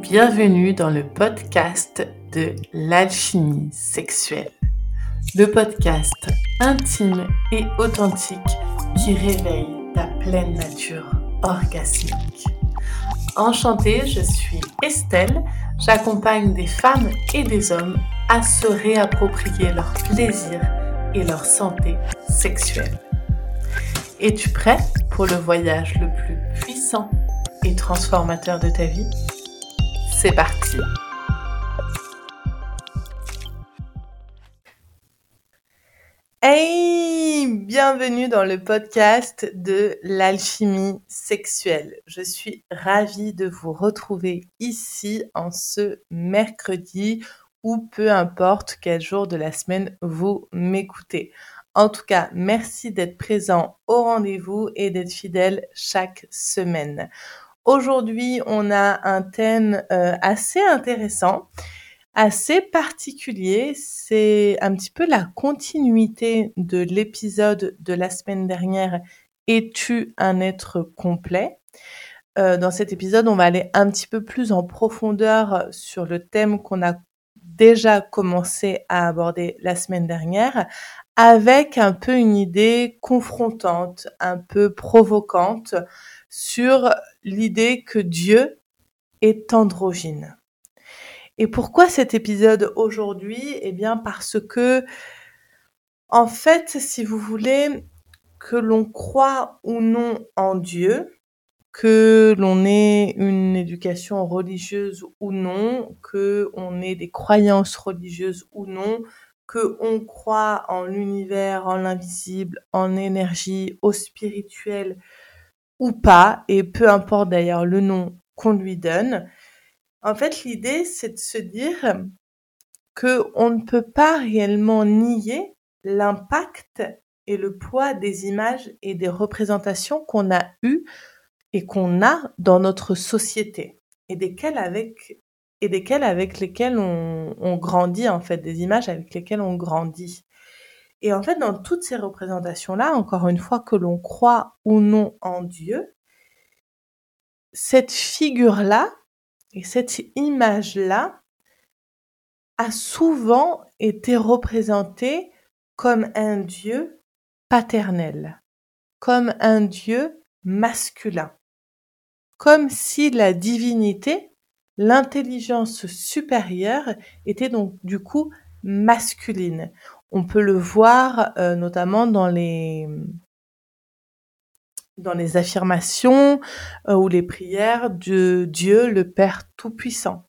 Bienvenue dans le podcast de l'alchimie sexuelle. Le podcast intime et authentique qui réveille ta pleine nature orgasmique. Enchantée, je suis Estelle. J'accompagne des femmes et des hommes à se réapproprier leur plaisir et leur santé sexuelle. Es-tu prêt pour le voyage le plus puissant et transformateur de ta vie? C'est parti Bienvenue dans le podcast de l'alchimie sexuelle. Je suis ravie de vous retrouver ici en ce mercredi ou peu importe quel jour de la semaine vous m'écoutez. En tout cas, merci d'être présent au rendez-vous et d'être fidèle chaque semaine. Aujourd'hui, on a un thème euh, assez intéressant, assez particulier. C'est un petit peu la continuité de l'épisode de la semaine dernière Es-tu un être complet? Euh, Dans cet épisode, on va aller un petit peu plus en profondeur sur le thème qu'on a déjà commencé à aborder la semaine dernière, avec un peu une idée confrontante, un peu provocante sur l'idée que Dieu est androgyne. Et pourquoi cet épisode aujourd'hui? Eh bien parce que, en fait, si vous voulez, que l'on croit ou non en Dieu, que l'on ait une éducation religieuse ou non, que on ait des croyances religieuses ou non, que on croit en l'univers, en l'invisible, en énergie, au spirituel ou pas, et peu importe d'ailleurs le nom qu'on lui donne. En fait, l'idée, c'est de se dire que on ne peut pas réellement nier l'impact et le poids des images et des représentations qu'on a eues et qu'on a dans notre société et desquelles avec et desquels avec lesquels on, on, grandit en fait, des images avec lesquelles on grandit. Et en fait, dans toutes ces représentations-là, encore une fois que l'on croit ou non en Dieu, cette figure-là et cette image-là a souvent été représentée comme un Dieu paternel, comme un Dieu masculin, comme si la divinité L'intelligence supérieure était donc du coup masculine. On peut le voir euh, notamment dans les dans les affirmations euh, ou les prières de Dieu le Père Tout-Puissant.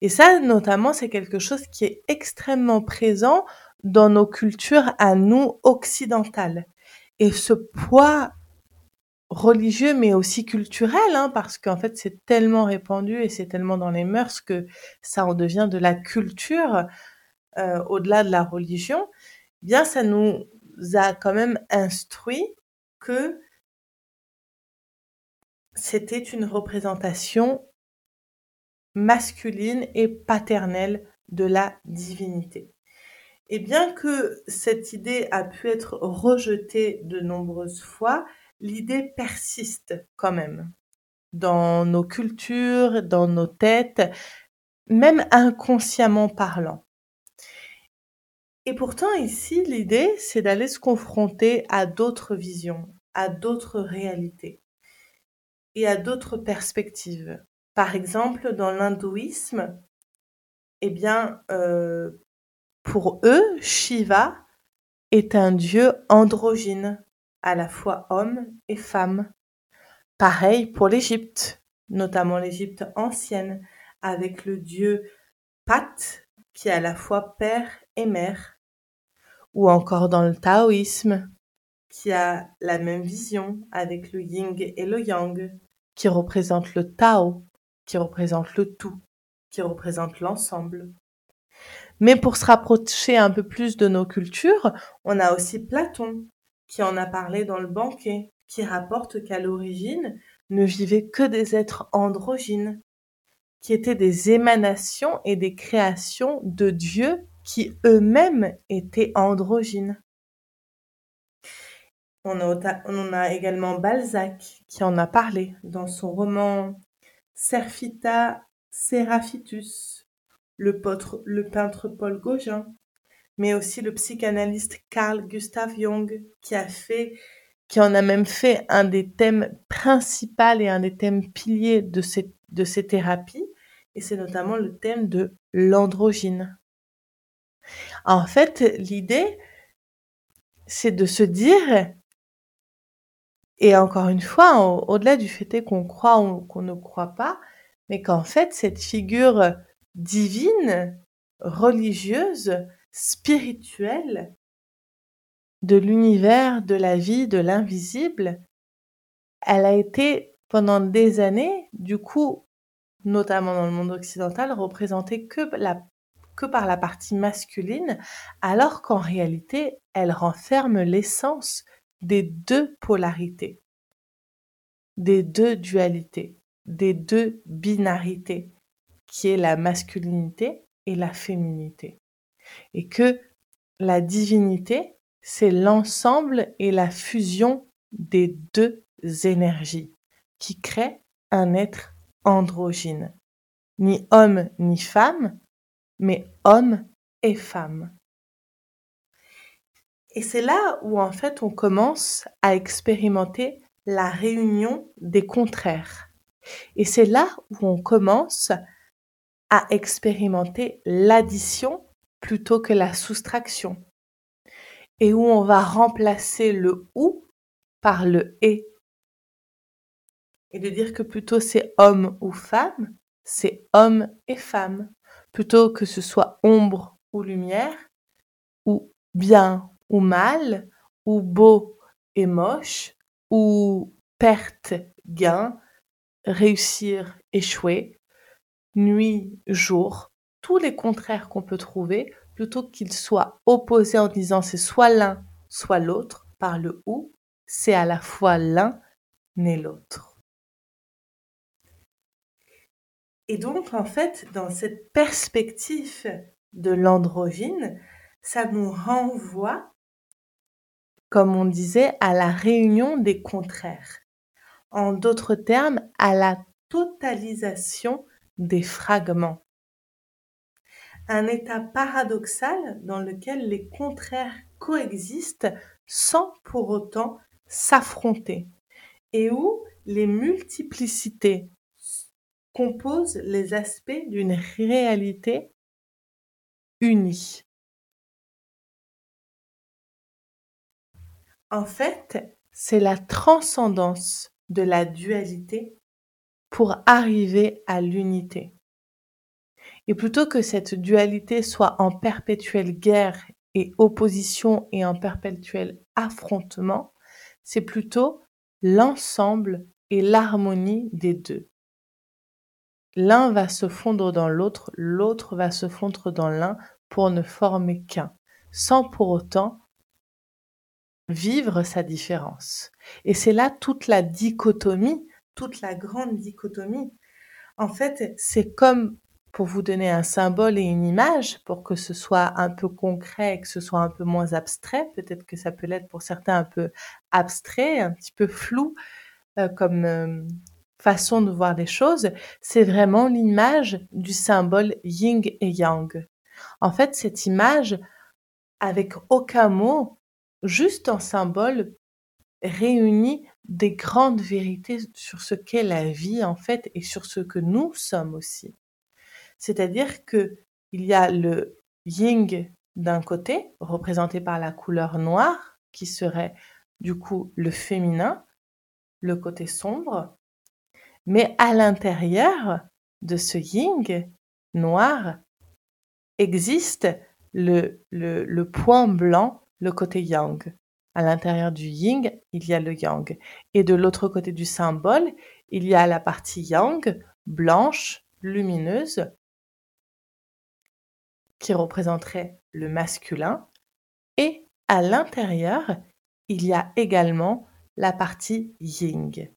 Et ça, notamment, c'est quelque chose qui est extrêmement présent dans nos cultures à nous occidentales. Et ce poids religieux mais aussi culturel, hein, parce qu'en fait c'est tellement répandu et c'est tellement dans les mœurs que ça en devient de la culture euh, au-delà de la religion, eh bien ça nous a quand même instruit que c'était une représentation masculine et paternelle de la divinité. Et bien que cette idée a pu être rejetée de nombreuses fois, l'idée persiste quand même dans nos cultures, dans nos têtes, même inconsciemment parlant. Et pourtant ici, l'idée, c'est d'aller se confronter à d'autres visions, à d'autres réalités et à d'autres perspectives. Par exemple, dans l'hindouisme, eh bien, euh, pour eux, Shiva est un dieu androgyne, à la fois homme et femme. Pareil pour l'Égypte, notamment l'Égypte ancienne, avec le dieu Pat, qui est à la fois père et mère. Ou encore dans le taoïsme, qui a la même vision avec le yin et le yang, qui représente le Tao, qui représente le tout, qui représente l'ensemble. Mais pour se rapprocher un peu plus de nos cultures, on a aussi Platon, qui en a parlé dans le banquet, qui rapporte qu'à l'origine ne vivaient que des êtres androgynes, qui étaient des émanations et des créations de Dieu qui eux-mêmes étaient androgynes. On a, a, également Balzac qui en a parlé dans son roman Serfita Séraphitus, le, peintre Paul Gauguin, mais aussi le psychanalyste Carl Gustav Jung, qui en a même fait un des thèmes principaux et un des thèmes piliers de ces thérapies, et c'est notamment le thème de l'androgyne. En fait, l'idée, c'est de se dire, et encore une fois, au-delà du fait qu'on croit ou qu'on ne croit pas, mais qu'en fait, cette figure divine, religieuse, spirituelle de l'univers, de la vie, de l'invisible, elle a été pendant des années, du coup, notamment dans le monde occidental, représentée que, que par la partie masculine, alors qu'en réalité, elle renferme l'essence des deux polarités, des deux dualités des deux binarités, qui est la masculinité et la féminité. Et que la divinité, c'est l'ensemble et la fusion des deux énergies qui créent un être androgyne. Ni homme ni femme, mais homme et femme. Et c'est là où en fait on commence à expérimenter la réunion des contraires. Et c'est là où on commence à expérimenter l'addition plutôt que la soustraction. Et où on va remplacer le ou par le et. Et de dire que plutôt c'est homme ou femme, c'est homme et femme. Plutôt que ce soit ombre ou lumière, ou bien ou mal, ou beau et moche, ou perte, gain, réussir, échouer, nuit, jour, tous les contraires qu'on peut trouver, plutôt qu'ils soient opposés en disant c'est soit l'un, soit l'autre, par le ou, c'est à la fois l'un et l'autre. Et donc, en fait, dans cette perspective de l'androgyne, ça nous renvoie, comme on disait, à la réunion des contraires en d'autres termes, à la totalisation des fragments. Un état paradoxal dans lequel les contraires coexistent sans pour autant s'affronter et où les multiplicités composent les aspects d'une réalité unie. En fait, c'est la transcendance de la dualité pour arriver à l'unité. Et plutôt que cette dualité soit en perpétuelle guerre et opposition et en perpétuel affrontement, c'est plutôt l'ensemble et l'harmonie des deux. L'un va se fondre dans l'autre, l'autre va se fondre dans l'un pour ne former qu'un, sans pour autant vivre sa différence. Et c'est là toute la dichotomie, toute la grande dichotomie. En fait, c'est comme pour vous donner un symbole et une image, pour que ce soit un peu concret, que ce soit un peu moins abstrait. Peut-être que ça peut l'être pour certains un peu abstrait, un petit peu flou euh, comme euh, façon de voir les choses. C'est vraiment l'image du symbole yin et yang. En fait, cette image, avec aucun mot, juste un symbole réunit des grandes vérités sur ce qu'est la vie en fait et sur ce que nous sommes aussi. C'est-à-dire que il y a le yin d'un côté, représenté par la couleur noire, qui serait du coup le féminin, le côté sombre, mais à l'intérieur de ce yin noir existe le, point blanc le côté yang. À l'intérieur du yin, il y a le yang. Et de l'autre côté du symbole, il y a la partie yang, blanche, lumineuse, qui représenterait le masculin. Et à l'intérieur, il y a également la partie ying,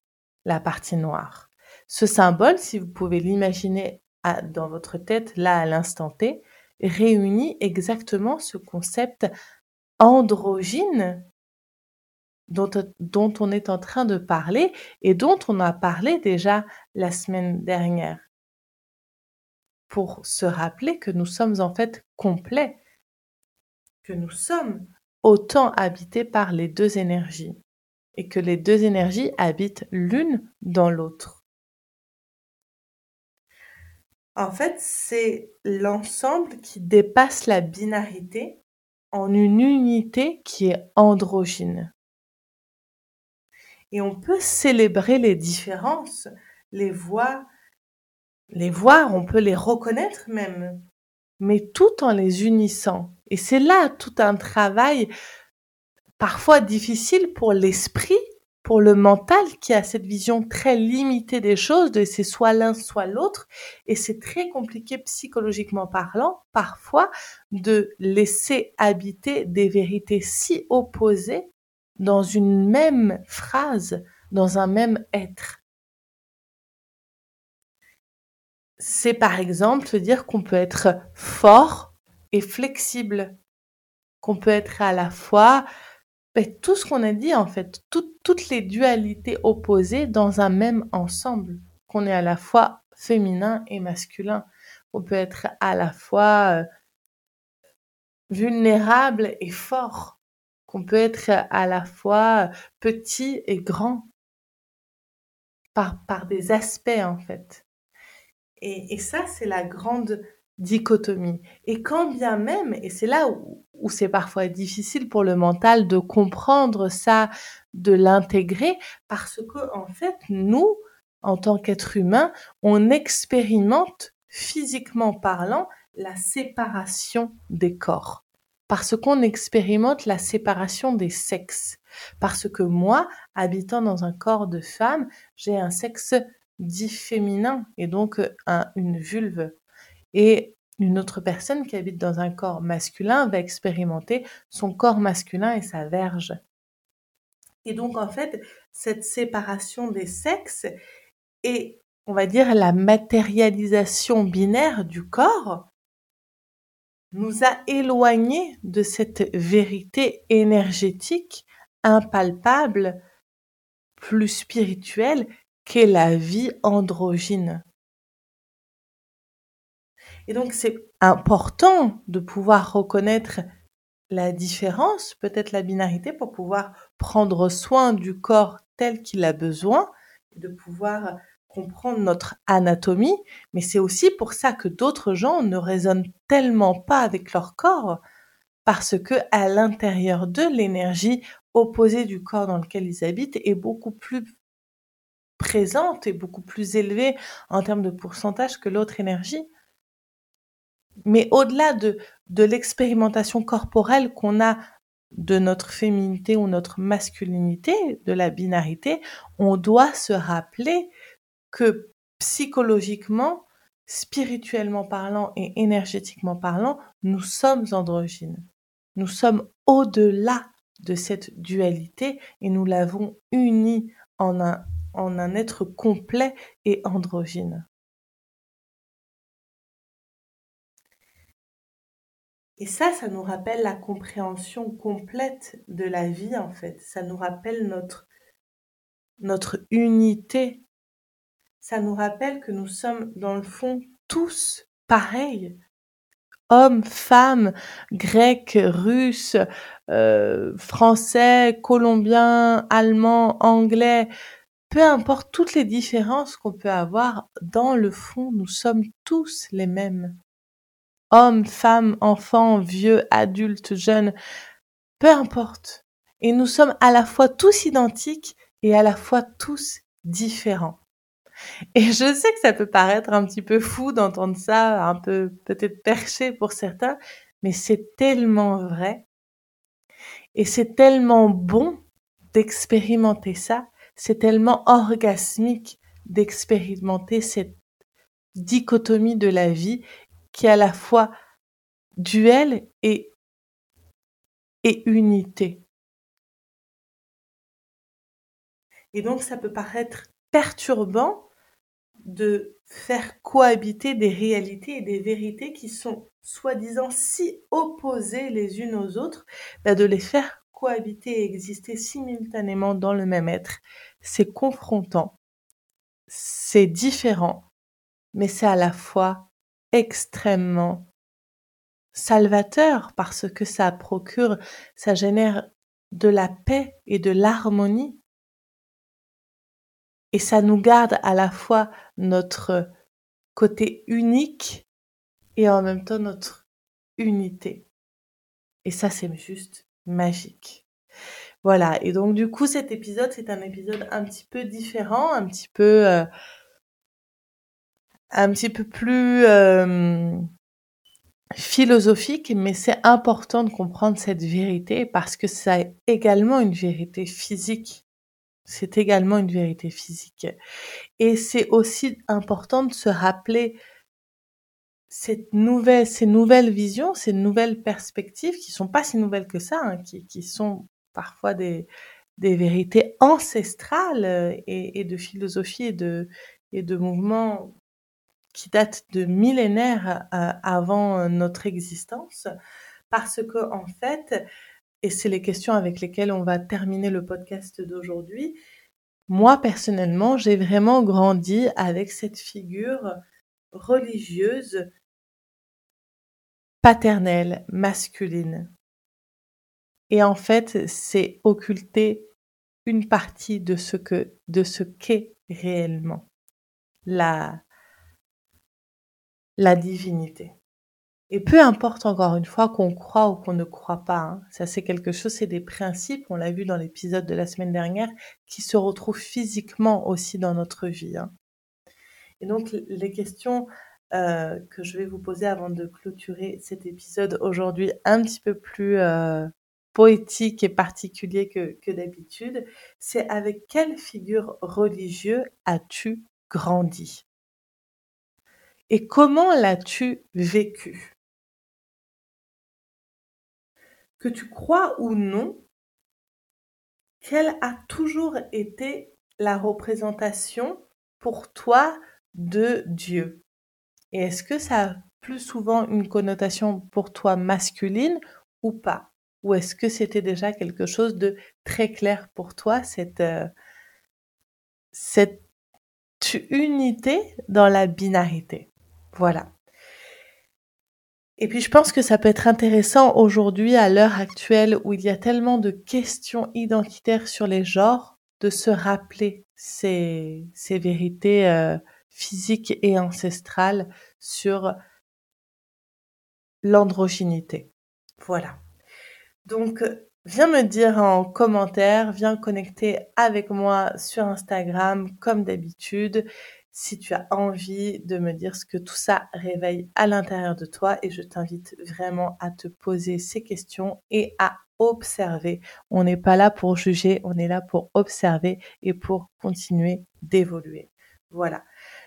la partie noire. Ce symbole, si vous pouvez l'imaginer dans votre tête là à l'instant T, réunit exactement ce concept androgyne dont, on est en train de parler et dont on a parlé déjà la semaine dernière. pour se rappeler que nous sommes en fait complets, que nous sommes autant habités par les deux énergies et que les deux énergies habitent l'une dans l'autre. En fait, c'est l'ensemble qui dépasse la binarité en une unité qui est androgyne. Et on peut célébrer les différences, les voir, les voir, on peut les reconnaître même, mais tout en les unissant. Et c'est là tout un travail parfois difficile pour l'esprit, pour le mental qui a cette vision très limitée des choses, de c'est soit l'un, soit l'autre. Et c'est très compliqué psychologiquement parlant, parfois, de laisser habiter des vérités si opposées dans une même phrase, dans un même être. C'est par exemple se dire qu'on peut être fort et flexible, qu'on peut être à la fois ben, tout ce qu'on a dit en fait, toutes les dualités opposées dans un même ensemble, qu'on est à la fois féminin et masculin. On peut être à la fois euh, vulnérable et fort, qu'on peut être à la fois petit et grand, par, des aspects en fait. Et ça, c'est la grande dichotomie. Et quand bien même, et c'est là où, où c'est parfois difficile pour le mental de comprendre ça, de l'intégrer, parce que en fait, nous, en tant qu'êtres humains, on expérimente physiquement parlant la séparation des corps. Parce qu'on expérimente la séparation des sexes. Parce que moi, habitant dans un corps de femme, j'ai un sexe dit féminin et donc une vulve. Et une autre personne qui habite dans un corps masculin va expérimenter son corps masculin et sa verge. Et donc, en fait, cette séparation des sexes et, on va dire, la matérialisation binaire du corps nous a éloignés de cette vérité énergétique, impalpable, plus spirituelle qu'est la vie androgyne. Et donc, c'est important de pouvoir reconnaître la différence, peut-être la binarité, pour pouvoir prendre soin du corps tel qu'il a besoin, de pouvoir comprendre notre anatomie, mais c'est aussi pour ça que d'autres gens ne raisonnent tellement pas avec leur corps, parce que à l'intérieur d'eux, l'énergie opposée du corps dans lequel ils habitent est beaucoup plus présente et beaucoup plus élevée en termes de pourcentage que l'autre énergie. Mais au-delà de, l'expérimentation corporelle qu'on a de notre féminité ou notre masculinité, de la binarité, on doit se rappeler que psychologiquement, spirituellement parlant et énergétiquement parlant, nous sommes androgynes. Nous sommes au-delà de cette dualité et nous l'avons unie en un, en un être complet et androgyne. Et ça, ça nous rappelle la compréhension complète de la vie, en fait. Ça nous rappelle notre, notre unité. Ça nous rappelle que nous sommes, dans le fond, tous pareils. Hommes, femmes, grecs, russes, euh, français, colombiens, allemands, anglais, peu importe toutes les différences qu'on peut avoir, dans le fond, nous sommes tous les mêmes hommes, femmes, enfants, vieux, adultes, jeunes, peu importe. Et nous sommes à la fois tous identiques et à la fois tous différents. Et je sais que ça peut paraître un petit peu fou d'entendre ça, un peu peut-être perché pour certains, mais c'est tellement vrai. Et c'est tellement bon d'expérimenter ça, c'est tellement orgasmique d'expérimenter cette dichotomie de la vie qui est à la fois duel et, unité. Et donc ça peut paraître perturbant de faire cohabiter des réalités et des vérités qui sont soi-disant si opposées les unes aux autres, bah, de les faire cohabiter et exister simultanément dans le même être. C'est confrontant, c'est différent, mais c'est à la fois extrêmement salvateur parce que ça procure, ça génère de la paix et de l'harmonie. Et ça nous garde à la fois notre côté unique et en même temps notre unité. Et ça, c'est juste magique. Voilà. Et donc, du coup, cet épisode, c'est un épisode un petit peu différent, un petit peu, euh, un petit peu plus euh, philosophique, mais c'est important de comprendre cette vérité parce que c'est également une vérité physique. C'est également une vérité physique. Et c'est aussi important de se rappeler cette nouvelle, ces nouvelles visions, ces nouvelles perspectives qui sont pas si nouvelles que ça, hein, qui, qui sont parfois des, des vérités ancestrales euh, et, et de philosophie et de, et de mouvements qui datent de millénaires euh, avant notre existence, parce que en fait, et c'est les questions avec lesquelles on va terminer le podcast d'aujourd'hui, moi personnellement, j'ai vraiment grandi avec cette figure religieuse paternelle, masculine. Et en fait, c'est occulter une partie de ce que, de ce qu'est réellement la, la divinité. Et peu importe encore une fois qu'on croit ou qu'on ne croit pas, hein, ça c'est quelque chose, c'est des principes, on l'a vu dans l'épisode de la semaine dernière, qui se retrouvent physiquement aussi dans notre vie. Hein. Et donc les questions euh, que je vais vous poser avant de clôturer cet épisode aujourd'hui un petit peu plus euh, poétique et particulier que, que d'habitude, c'est avec quelle figure religieuse as-tu grandi? Et comment l'as-tu vécu? Que tu crois ou non, quelle a toujours été la représentation pour toi de Dieu? Et est-ce que ça a plus souvent une connotation pour toi masculine ou pas? Ou est-ce que c'était déjà quelque chose de très clair pour toi, cette, euh, cette unité dans la binarité? Voilà. Et puis je pense que ça peut être intéressant aujourd'hui, à l'heure actuelle, où il y a tellement de questions identitaires sur les genres, de se rappeler ces, vérités euh, physiques et ancestrales sur l'androgynité. Voilà. Donc, viens me dire en commentaire, viens connecter avec moi sur Instagram comme d'habitude si tu as envie de me dire ce que tout ça réveille à l'intérieur de toi et je t'invite vraiment à te poser ces questions et à observer. On n'est pas là pour juger, on est là pour observer et pour continuer d'évoluer. Voilà.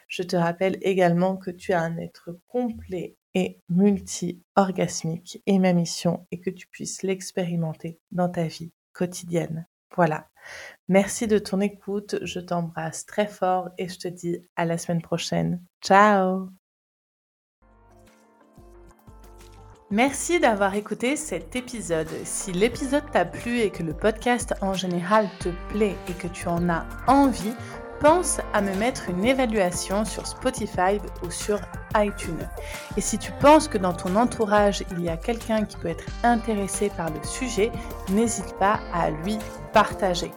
Je te rappelle également que tu as un être complet et multi-orgasmique et ma mission est que tu puisses l'expérimenter dans ta vie quotidienne. Voilà. Merci de ton écoute. Je t'embrasse très fort et je te dis à la semaine prochaine. Ciao Merci d'avoir écouté cet épisode. Si l'épisode t'a plu et que le podcast en général te plaît et que tu en as envie, pense à me mettre une évaluation sur Spotify ou sur Et si tu penses que dans ton entourage, il y a quelqu'un qui peut être intéressé par le sujet, n'hésite pas à lui partager.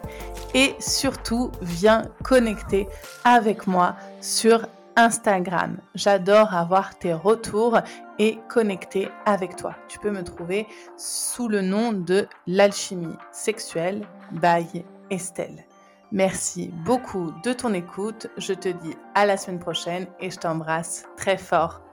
Et surtout, viens connecter avec moi sur Instagram. J'adore avoir tes retours et connecter avec toi. Tu peux me trouver sous le nom de l'alchimie sexuelle by Estelle. Merci beaucoup de ton écoute. Je te dis à la semaine prochaine et je t'embrasse très fort.